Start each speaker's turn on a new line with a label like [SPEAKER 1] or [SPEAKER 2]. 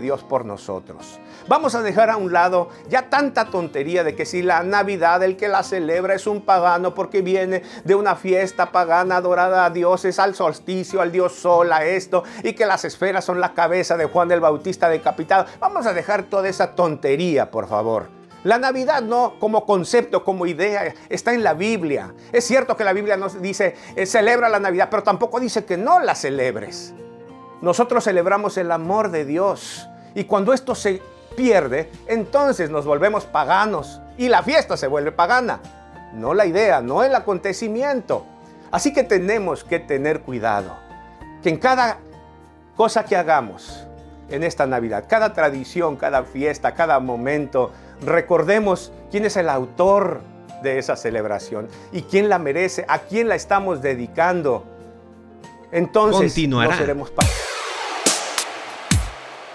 [SPEAKER 1] Dios por nosotros. Vamos a dejar a un lado ya tanta tontería de que si la Navidad el que la celebra es un pagano porque viene de una fiesta pagana adorada a dioses, al solsticio, al dios sol, a esto, y que las esferas son la cabeza de Juan el Bautista decapitado. Vamos a dejar toda esa tontería, por favor. La Navidad no como concepto, como idea, está en la Biblia. Es cierto que la Biblia nos dice, eh, celebra la Navidad, pero tampoco dice que no la celebres. Nosotros celebramos el amor de Dios. Y cuando esto se pierde, entonces nos volvemos paganos y la fiesta se vuelve pagana. No la idea, no el acontecimiento. Así que tenemos que tener cuidado. Que en cada cosa que hagamos en esta Navidad, cada tradición, cada fiesta, cada momento, recordemos quién es el autor de esa celebración y quién la merece, a quién la estamos dedicando. Entonces no seremos paganos.